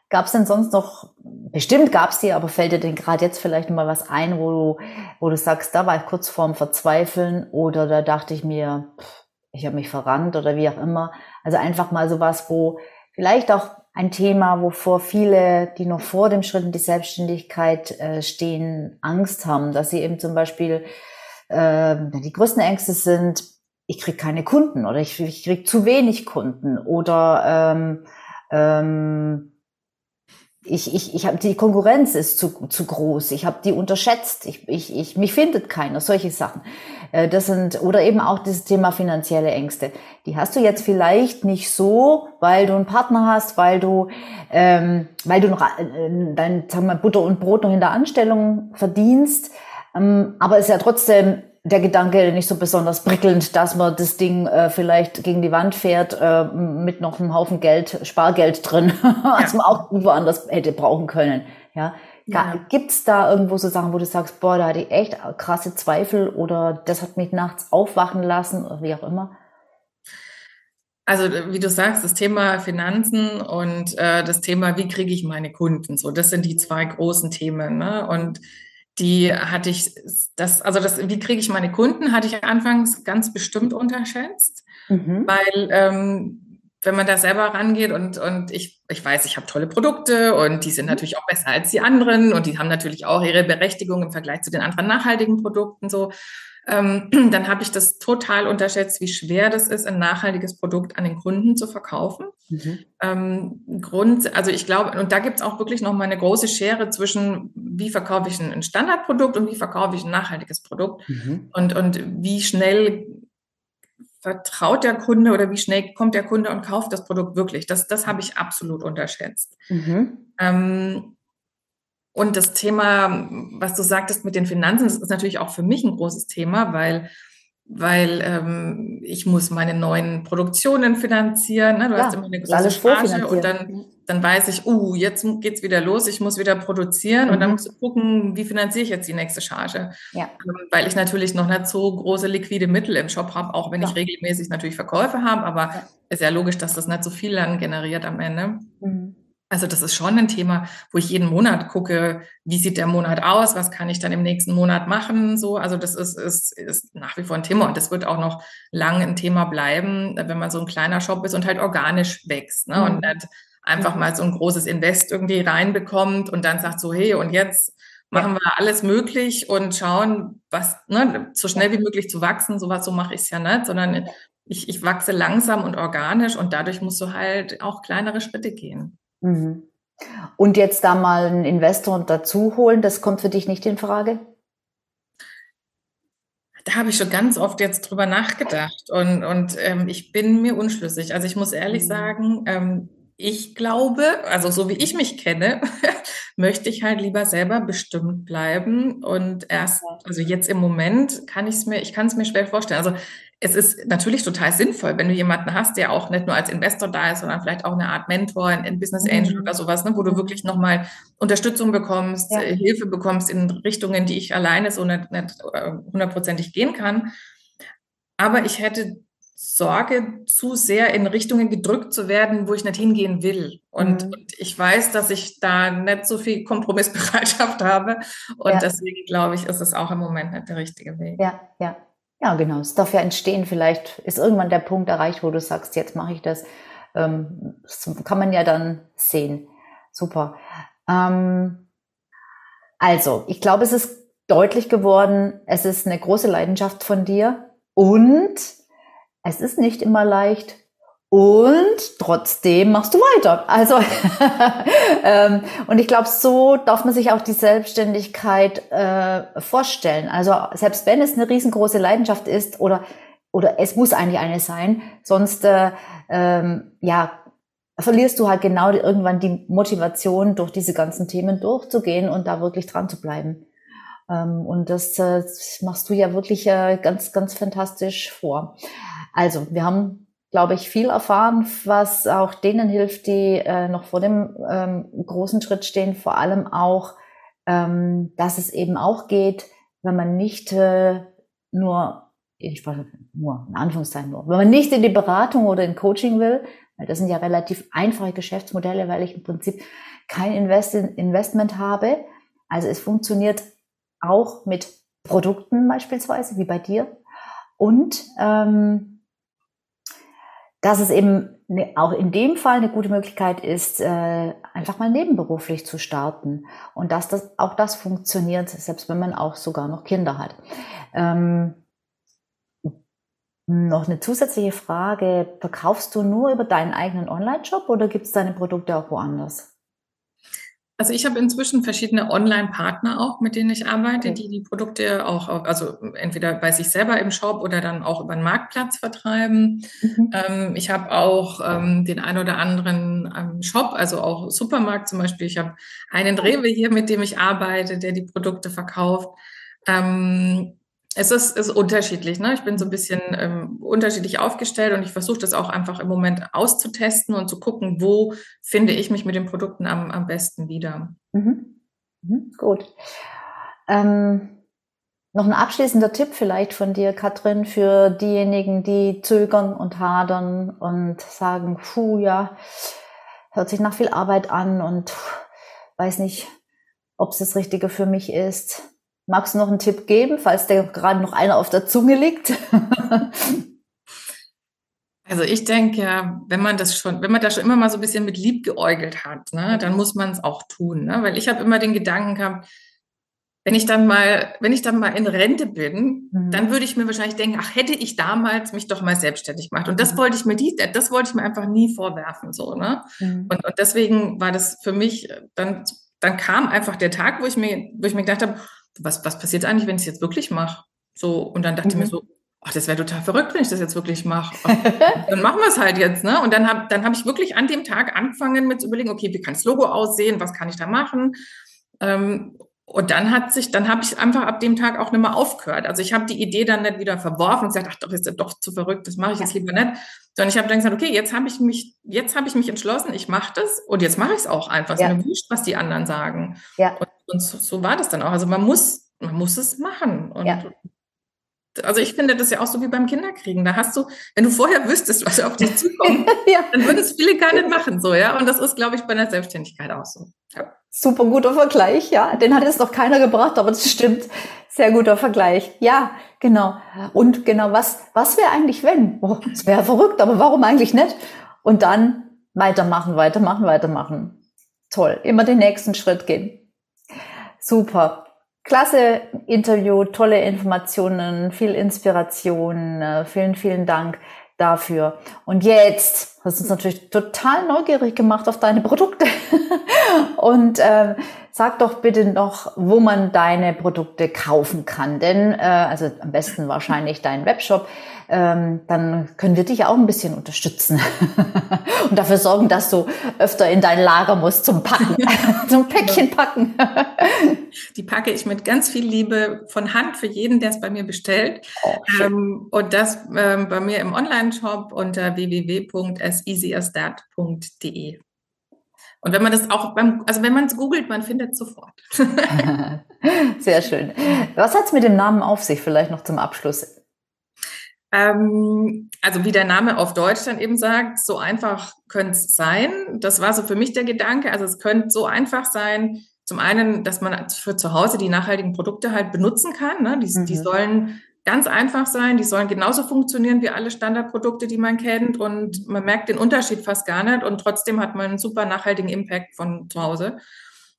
Gab es denn sonst noch, bestimmt gab es die, aber fällt dir denn gerade jetzt vielleicht mal was ein, wo du, wo du sagst, da war ich kurz vorm Verzweifeln oder da dachte ich mir, ich habe mich verrannt oder wie auch immer. Also einfach mal sowas, wo vielleicht auch ein Thema, wovor viele, die noch vor dem Schritt in die Selbstständigkeit äh, stehen, Angst haben, dass sie eben zum Beispiel äh, die größten Ängste sind, ich kriege keine Kunden oder ich, ich kriege zu wenig Kunden oder ähm, ähm, ich, ich, ich habe die Konkurrenz ist zu, zu groß, ich habe die unterschätzt, ich, ich, ich, mich findet keiner, solche Sachen. Äh, das sind, oder eben auch das Thema finanzielle Ängste. Die hast du jetzt vielleicht nicht so, weil du einen Partner hast, weil du, ähm, weil du noch äh, dein, sagen wir, Butter und Brot noch in der Anstellung verdienst. Ähm, aber es ist ja trotzdem der Gedanke nicht so besonders prickelnd, dass man das Ding äh, vielleicht gegen die Wand fährt äh, mit noch einem Haufen Geld, Spargeld drin, was man auch woanders hätte brauchen können. Ja. ja. Gibt's da irgendwo so Sachen, wo du sagst, boah, da hatte ich echt krasse Zweifel oder das hat mich nachts aufwachen lassen oder wie auch immer? Also wie du sagst, das Thema Finanzen und äh, das Thema, wie kriege ich meine Kunden, so das sind die zwei großen Themen. Ne? Und die hatte ich, das, also das, wie kriege ich meine Kunden, hatte ich anfangs ganz bestimmt unterschätzt, mhm. weil ähm, wenn man da selber rangeht und, und ich, ich weiß, ich habe tolle Produkte und die sind mhm. natürlich auch besser als die anderen und die haben natürlich auch ihre Berechtigung im Vergleich zu den anderen nachhaltigen Produkten so ähm, dann habe ich das total unterschätzt, wie schwer das ist, ein nachhaltiges Produkt an den Kunden zu verkaufen. Mhm. Ähm, Grund, also ich glaube, und da gibt es auch wirklich noch mal eine große Schere zwischen, wie verkaufe ich ein, Standardprodukt und wie verkaufe ich ein nachhaltiges Produkt mhm. und, und wie schnell vertraut der Kunde oder wie schnell kommt der Kunde und kauft das Produkt wirklich. Das, das habe ich absolut unterschätzt. Mhm. Ähm, und das Thema, was du sagtest mit den Finanzen, das ist natürlich auch für mich ein großes Thema, weil weil ähm, ich muss meine neuen Produktionen finanzieren. Ne? Du ja, hast immer eine große Charge und dann, dann weiß ich, uh, jetzt geht's wieder los, ich muss wieder produzieren mhm. und dann mhm. musst du gucken, wie finanziere ich jetzt die nächste Charge. Ja. Ähm, weil ich natürlich noch nicht so große liquide Mittel im Shop habe, auch wenn ja. ich regelmäßig natürlich Verkäufe habe, aber ja. ist ja logisch, dass das nicht so viel dann generiert am Ende. Mhm. Also das ist schon ein Thema, wo ich jeden Monat gucke, wie sieht der Monat aus, was kann ich dann im nächsten Monat machen. So, also das ist, ist, ist nach wie vor ein Thema und das wird auch noch lange ein Thema bleiben, wenn man so ein kleiner Shop ist und halt organisch wächst ne? Mhm. und nicht einfach mal so ein großes Invest irgendwie reinbekommt und dann sagt so, hey, und jetzt machen wir alles möglich und schauen, was, ne, so schnell wie möglich zu wachsen. Sowas, so mache ich es ja nicht, sondern ich, ich wachse langsam und organisch und dadurch musst du halt auch kleinere Schritte gehen. Mhm. Und jetzt da mal einen Investor dazu holen, das kommt für dich nicht in Frage? Da habe ich schon ganz oft jetzt drüber nachgedacht und, und ähm, ich bin mir unschlüssig. Also ich muss ehrlich mhm. sagen, ähm, ich glaube, also so wie ich mich kenne, möchte ich halt lieber selber bestimmt bleiben und erst, also jetzt im Moment kann ich es mir, ich kann es mir schwer vorstellen. Also es ist natürlich total sinnvoll, wenn du jemanden hast, der auch nicht nur als Investor da ist, sondern vielleicht auch eine Art Mentor, ein Business Angel mhm. oder sowas, ne, wo du wirklich nochmal Unterstützung bekommst, ja. Äh, Hilfe bekommst in Richtungen, die ich alleine so nicht, nicht äh, hundertprozentig gehen kann. Aber ich hätte Sorge, zu sehr in Richtungen gedrückt zu werden, wo ich nicht hingehen will. Und, mhm. und ich weiß, dass ich da nicht so viel Kompromissbereitschaft habe. Und ja. deswegen glaube ich, ist es auch im Moment nicht der richtige Weg. Ja, ja. Ja, genau. Es darf ja entstehen. Vielleicht ist irgendwann der Punkt erreicht, wo du sagst, jetzt mache ich das. Ähm, das kann man ja dann sehen. Super. Ähm, also, ich glaube, es ist deutlich geworden, es ist eine große Leidenschaft von dir und es ist nicht immer leicht und trotzdem machst du weiter. Also ähm, und ich glaube, so darf man sich auch die Selbstständigkeit äh, vorstellen. Also selbst wenn es eine riesengroße Leidenschaft ist oder oder es muss eigentlich eine sein, sonst äh, ähm, ja verlierst du halt genau irgendwann die Motivation, durch diese ganzen Themen durchzugehen und da wirklich dran zu bleiben. Ähm, und das, äh, machst du ja wirklich äh, ganz ganz fantastisch vor. Also wir haben glaube ich, viel erfahren, was auch denen hilft, die äh, noch vor dem ähm, großen Schritt stehen. Vor allem auch, ähm, dass es eben auch geht, wenn man nicht äh, nur, ich weiß, nur in Anführungszeichen nur, wenn man nicht in die Beratung oder in Coaching will, weil das sind ja relativ einfache Geschäftsmodelle, weil ich im Prinzip kein Invest Investment habe. Also es funktioniert auch mit Produkten beispielsweise, wie bei dir. Und ähm, dass es eben ne, auch in dem Fall eine gute Möglichkeit ist, äh, einfach mal nebenberuflich zu starten und dass das auch das funktioniert, selbst wenn man auch sogar noch Kinder hat. Ähm, noch eine zusätzliche Frage: Verkaufst du nur über deinen eigenen Online-Shop oder gibt es deine Produkte auch woanders? Also ich habe inzwischen verschiedene Online-Partner auch, mit denen ich arbeite, die die Produkte auch, also entweder bei sich selber im Shop oder dann auch über den Marktplatz vertreiben. Mhm. Ähm, ich habe auch ähm, den ein oder anderen ähm, Shop, also auch Supermarkt zum Beispiel. Ich habe einen Rewe hier, mit dem ich arbeite, der die Produkte verkauft. Ähm, es ist, ist unterschiedlich. Ne? Ich bin so ein bisschen ähm, unterschiedlich aufgestellt und ich versuche das auch einfach im Moment auszutesten und zu gucken, wo finde ich mich mit den Produkten am, am besten wieder. Mhm. Mhm, gut. Ähm, noch ein abschließender Tipp vielleicht von dir, Katrin, für diejenigen, die zögern und hadern und sagen, puh, ja, hört sich nach viel Arbeit an und weiß nicht, ob es das Richtige für mich ist. Magst du noch einen Tipp geben, falls dir gerade noch einer auf der Zunge liegt? Also ich denke, wenn man das schon, wenn man da schon immer mal so ein bisschen mit lieb geäugelt hat, ne, dann muss man es auch tun. Ne? Weil ich habe immer den Gedanken gehabt, wenn ich dann mal, wenn ich dann mal in Rente bin, mhm. dann würde ich mir wahrscheinlich denken, ach, hätte ich damals mich doch mal selbstständig gemacht. Und das mhm. wollte ich mir die, das wollte ich mir einfach nie vorwerfen, so, ne? Mhm. Und, und deswegen war das für mich, dann, dann kam einfach der Tag, wo ich mir, wo ich mir gedacht habe, was, was passiert eigentlich, wenn ich es jetzt wirklich mache? So, und dann dachte mhm. ich mir mhm. so, ach, das wäre total verrückt, wenn ich das jetzt wirklich mache. dann machen wir es halt jetzt, ne? Und dann habe dann hab ich wirklich an dem Tag angefangen mit zu überlegen, okay, wie kann das Logo aussehen, was kann ich da machen? Ähm, und dann hat sich, dann habe ich einfach ab dem Tag auch nicht mehr aufgehört. Also ich habe die Idee dann nicht wieder verworfen und gesagt, ach doch, ist ja doch zu verrückt, das mache ich jetzt lieber nicht. Sondern ich habe dann gesagt, okay, jetzt habe ich mich, jetzt habe ich mich entschlossen, ich mache das und jetzt mache ich es auch einfach. Ja. ist mir wurscht, was die anderen sagen. Ja. Und und so, so, war das dann auch. Also man muss, man muss es machen. Und ja. Also ich finde das ja auch so wie beim Kinderkriegen. Da hast du, wenn du vorher wüsstest, was auf dich zukommt, ja. dann würden es viele gar nicht machen, so, ja. Und das ist, glaube ich, bei der Selbstständigkeit auch so. Ja. Super guter Vergleich, ja. Den hat jetzt noch keiner gebracht, aber das stimmt. Sehr guter Vergleich. Ja, genau. Und genau, was, was wäre eigentlich, wenn? Oh, das wäre verrückt, aber warum eigentlich nicht? Und dann weitermachen, weitermachen, weitermachen. Toll. Immer den nächsten Schritt gehen. Super. Klasse Interview, tolle Informationen, viel Inspiration. Äh, vielen, vielen Dank, dafür. Und jetzt hast du uns natürlich total neugierig gemacht auf deine Produkte. Und äh, sag doch bitte noch, wo man deine Produkte kaufen kann. Denn, äh, also am besten wahrscheinlich deinen Webshop. Ähm, dann können wir dich auch ein bisschen unterstützen und dafür sorgen, dass du öfter in dein Lager musst zum Packen, zum Päckchen packen. Die packe ich mit ganz viel Liebe von Hand für jeden, der es bei mir bestellt. Oh, ähm, und das ähm, bei mir im Online-Shop unter www.aseasysthat.de. Und wenn man das auch beim, also wenn man es googelt, man findet es sofort. Sehr schön. Was hat es mit dem Namen auf sich, vielleicht noch zum Abschluss? Ähm, also wie der Name auf Deutsch dann eben sagt, so einfach könnte es sein. Das war so für mich der Gedanke. Also es könnte so einfach sein, zum einen, dass man für zu Hause die nachhaltigen Produkte halt benutzen kann. Ne? Die, mhm. die sollen ganz einfach sein, die sollen genauso funktionieren wie alle Standardprodukte, die man kennt und man merkt den Unterschied fast gar nicht und trotzdem hat man einen super nachhaltigen Impact von zu Hause.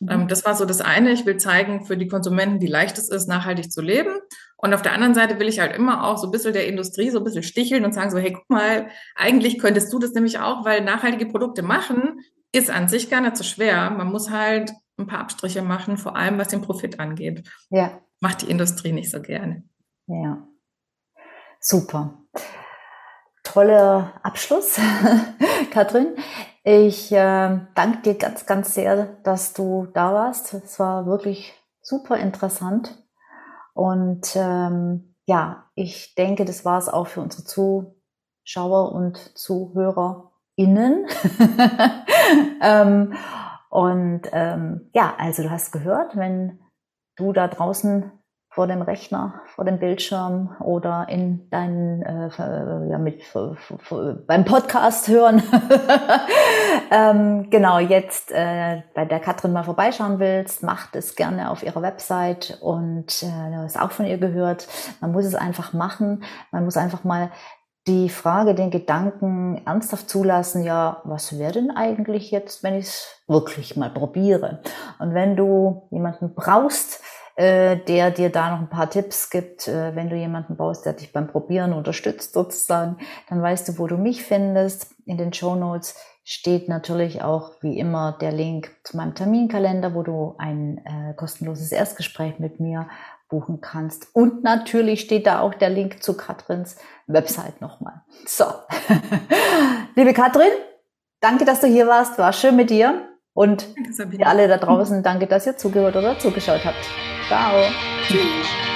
Mhm. Ähm, das war so das eine. Ich will zeigen für die Konsumenten, wie leicht es ist, nachhaltig zu leben. Und auf der anderen Seite will ich halt immer auch so ein bisschen der Industrie so ein bisschen sticheln und sagen so, hey, guck mal, eigentlich könntest du das nämlich auch, weil nachhaltige Produkte machen ist an sich gar nicht so schwer. Man muss halt ein paar Abstriche machen, vor allem was den Profit angeht. Ja. Macht die Industrie nicht so gerne. Ja. Super. Toller Abschluss, Katrin. Ich äh, danke dir ganz, ganz sehr, dass du da warst. Es war wirklich super interessant. Und ähm, ja, ich denke, das war es auch für unsere Zuschauer und ZuhörerInnen. ähm, und ähm, ja, also du hast gehört, wenn du da draußen vor dem Rechner, vor dem Bildschirm oder in deinen, äh, ja, mit, beim Podcast hören. ähm, genau, jetzt äh, bei der Katrin mal vorbeischauen willst, macht es gerne auf ihrer Website und äh, du hast auch von ihr gehört. Man muss es einfach machen. Man muss einfach mal die Frage, den Gedanken ernsthaft zulassen, ja, was wäre denn eigentlich jetzt, wenn ich es wirklich mal probiere? Und wenn du jemanden brauchst, äh, der dir da noch ein paar Tipps gibt, äh, wenn du jemanden brauchst, der dich beim Probieren unterstützt sozusagen, dann weißt du, wo du mich findest. In den Show Notes steht natürlich auch wie immer der Link zu meinem Terminkalender, wo du ein äh, kostenloses Erstgespräch mit mir buchen kannst. Und natürlich steht da auch der Link zu Katrins Website nochmal. So, liebe Katrin, danke, dass du hier warst. War schön mit dir. Und danke, ihr alle da draußen, danke, dass ihr zugehört oder zugeschaut habt. Ciao. Tschüss.